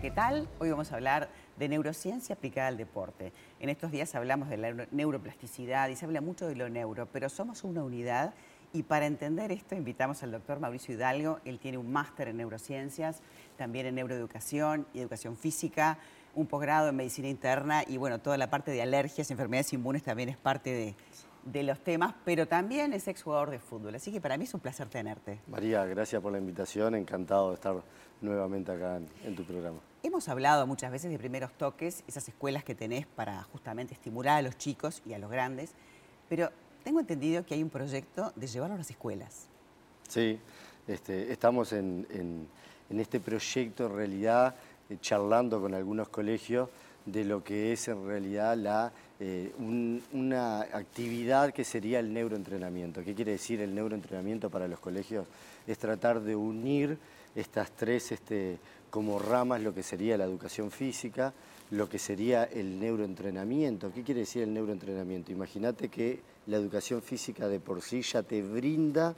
¿qué tal? Hoy vamos a hablar de neurociencia aplicada al deporte. En estos días hablamos de la neuroplasticidad y se habla mucho de lo neuro, pero somos una unidad y para entender esto invitamos al doctor Mauricio Hidalgo. Él tiene un máster en neurociencias, también en neuroeducación y educación física, un posgrado en medicina interna y bueno, toda la parte de alergias, enfermedades inmunes también es parte de, de los temas, pero también es exjugador de fútbol. Así que para mí es un placer tenerte. María, gracias por la invitación. Encantado de estar nuevamente acá en, tu programa. Hemos hablado muchas veces de primeros toques, esas escuelas que tenés para justamente estimular a los chicos y a los grandes, pero tengo entendido que hay un proyecto de llevarlo a las escuelas. Sí, este, estamos en, este proyecto en realidad eh, charlando con algunos colegios de lo que es en realidad la, eh, una actividad que sería el neuroentrenamiento. ¿Qué quiere decir el neuroentrenamiento para los colegios? Es tratar de unir estas tres este, como ramas, lo que sería la educación física, lo que sería el neuroentrenamiento. ¿Qué quiere decir el neuroentrenamiento? Imagínate que la educación física de por sí ya te brinda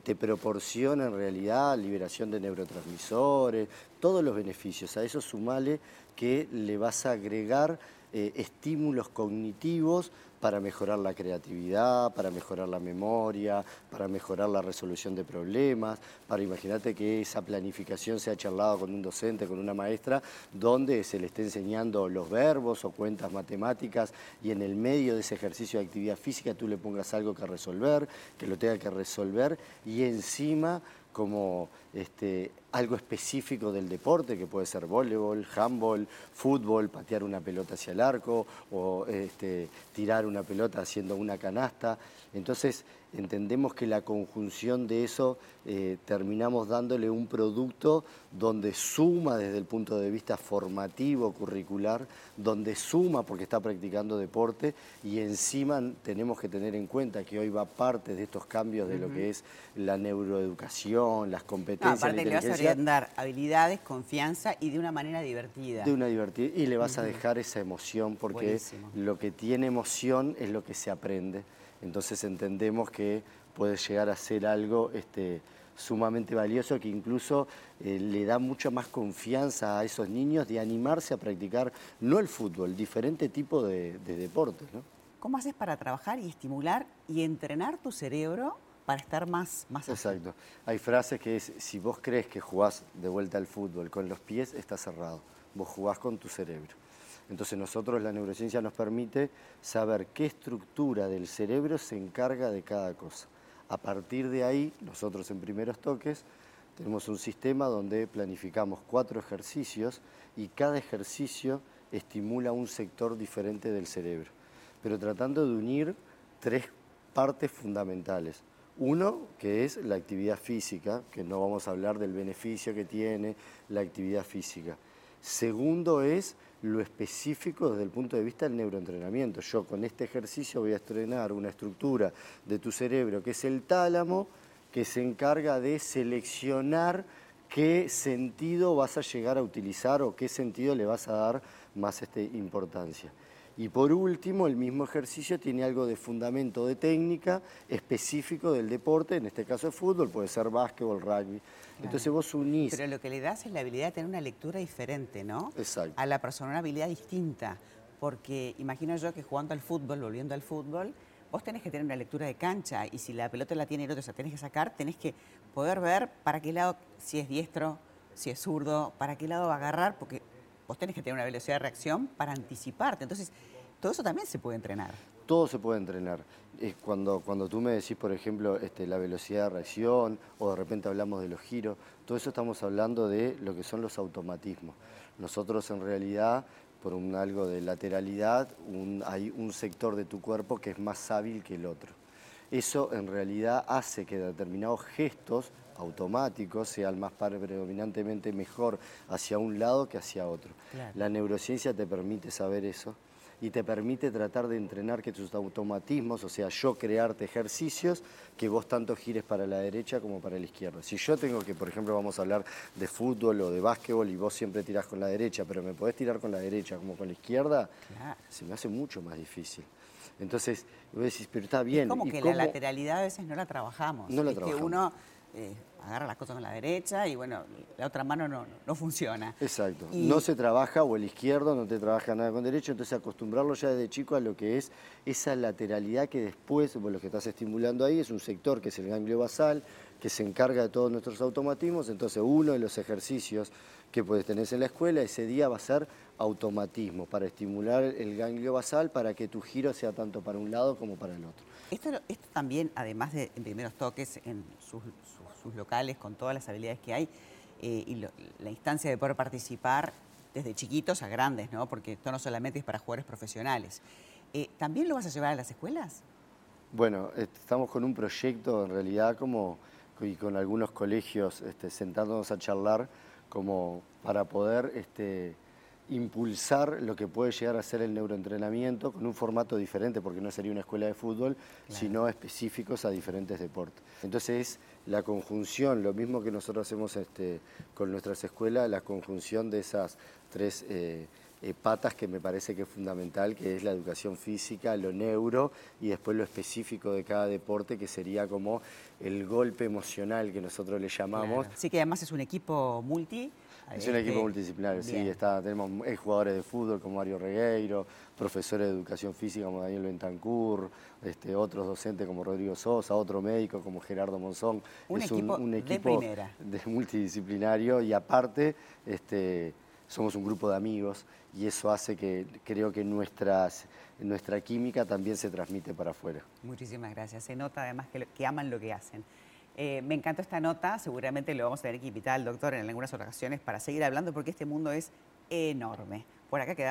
te proporciona en realidad liberación de neurotransmisores, todos los beneficios. A eso sumale que le vas a agregar eh, estímulos cognitivos para mejorar la creatividad, para mejorar la memoria, para mejorar la resolución de problemas, para imagínate que esa planificación sea charlada con un docente, con una maestra, donde se le esté enseñando los verbos o cuentas matemáticas y en el medio de ese ejercicio de actividad física tú le pongas algo que resolver, que lo tenga que resolver y encima como este, algo específico del deporte, que puede ser voleibol, handball, fútbol, patear una pelota hacia el arco o este, tirar una pelota haciendo una canasta. Entonces entendemos que la conjunción de eso eh, terminamos dándole un producto donde suma desde el punto de vista formativo, curricular, donde suma porque está practicando deporte y encima tenemos que tener en cuenta que hoy va parte de estos cambios de lo que es la neuroeducación, las competencias. No, aparte le habilidades, confianza y de una manera divertida. De una divertida y le vas a dejar esa emoción porque lo que tiene emoción es lo que se aprende. Entonces entendemos que puede llegar a ser algo este, sumamente valioso que incluso eh, le da mucha más confianza a esos niños de animarse a practicar, no el fútbol, diferente tipo de, deportes. ¿Cómo haces para trabajar y estimular y entrenar tu cerebro para estar más, más Exacto. Hay frases que es, si vos crees que jugás de vuelta al fútbol con los pies, está cerrado. Vos jugás con tu cerebro. Entonces nosotros la neurociencia nos permite saber qué estructura del cerebro se encarga de cada cosa. A partir de ahí, nosotros en primeros toques tenemos un sistema donde planificamos cuatro ejercicios y cada ejercicio estimula un sector diferente del cerebro, pero tratando de unir tres partes fundamentales. Uno, que es la actividad física, que no vamos a hablar del beneficio que tiene la actividad física. Segundo es lo específico desde el punto de vista del neuroentrenamiento. Yo con este ejercicio voy a estrenar una estructura de tu cerebro que es el tálamo, que se encarga de seleccionar qué sentido vas a llegar a utilizar o qué sentido le vas a dar más este, importancia. Y por último, el mismo ejercicio tiene algo de fundamento de técnica específico del deporte, en este caso es fútbol, puede ser básquetbol, rugby. Entonces vos unís... Pero lo que le das es la habilidad de tener una lectura diferente, ¿no? Exacto. A la persona una habilidad distinta, porque imagino yo que jugando al fútbol, volviendo al fútbol, vos tenés que tener una lectura de cancha y si la pelota la tiene el otro, o sea, tenés que sacar, tenés que poder ver para qué lado, si es diestro, si es zurdo, para qué lado va a agarrar, porque vos tenés que tener una velocidad de reacción para anticiparte. Entonces, todo eso también se puede entrenar. Todo se puede entrenar. Cuando, cuando tú me decís, por ejemplo, este, la velocidad de reacción o de repente hablamos de los giros, todo eso estamos hablando de lo que son los automatismos. Nosotros en realidad, por un algo de lateralidad, hay un sector de tu cuerpo que es más hábil que el otro. Eso en realidad hace que determinados gestos automáticos sean más predominantemente mejor hacia un lado que hacia otro. La neurociencia te permite saber eso y te permite tratar de entrenar que tus automatismos, o sea, yo crearte ejercicios que vos tanto gires para la derecha como para la izquierda. Si yo tengo que, por ejemplo, vamos a hablar de fútbol o de básquetbol y vos siempre tirás con la derecha, pero me podés tirar con la derecha como con la izquierda, se me hace mucho más difícil. Entonces, vos decís, pero está bien. Es como que la lateralidad a veces no la trabajamos. No la es trabajamos. que uno, eh, agarra las cosas con la derecha y bueno, la otra mano no, no funciona. Exacto. Y- No se trabaja, o el izquierdo no te trabaja nada con derecho, entonces acostumbrarlo ya desde chico a lo que es esa lateralidad que después, bueno, lo que estás estimulando ahí es un sector que es el ganglio basal, que se encarga de todos nuestros automatismos, entonces uno de los ejercicios que puedes tener en la escuela ese día va a ser automatismo, para estimular el ganglio basal para que tu giro sea tanto para un lado como para el otro. Esto, esto también, además de en primeros toques en sus, sus- sus locales, con todas las habilidades que hay, eh, y lo- la instancia de poder participar desde chiquitos a grandes, ¿no? Porque esto no solamente es para jugadores profesionales. Eh, ¿También lo vas a llevar a las escuelas? Bueno, estamos con un proyecto en realidad como y con algunos colegios este, sentándonos a charlar como para poder este, impulsar lo que puede llegar a ser el neuroentrenamiento con un formato diferente, porque no sería una escuela de fútbol, sino específicos a diferentes deportes. Entonces, la conjunción, lo mismo que nosotros hacemos este, con nuestras escuelas, la conjunción de esas tres eh, eh, patas que me parece que es fundamental, que es la educación física, lo neuro y después lo específico de cada deporte, que sería como el golpe emocional que nosotros le llamamos. Claro. Sí que además es un equipo multi. Es un este, equipo multidisciplinario, sí, está, tenemos jugadores de fútbol como Mario Regueiro, profesores de educación física como Daniel Bentancur, este, otros docentes como Rodrigo Sosa, otro médico como Gerardo Monzón. Un es equipo un, equipo primera. de multidisciplinario y aparte este, somos un grupo de amigos y eso hace que creo que nuestras, nuestra química también se transmite para afuera. Muchísimas gracias. Se nota además que, aman lo que hacen. Eh, me encantó esta nota, seguramente lo vamos a tener que invitar al doctor en algunas ocasiones para seguir hablando porque este mundo es enorme. Por acá quedamos.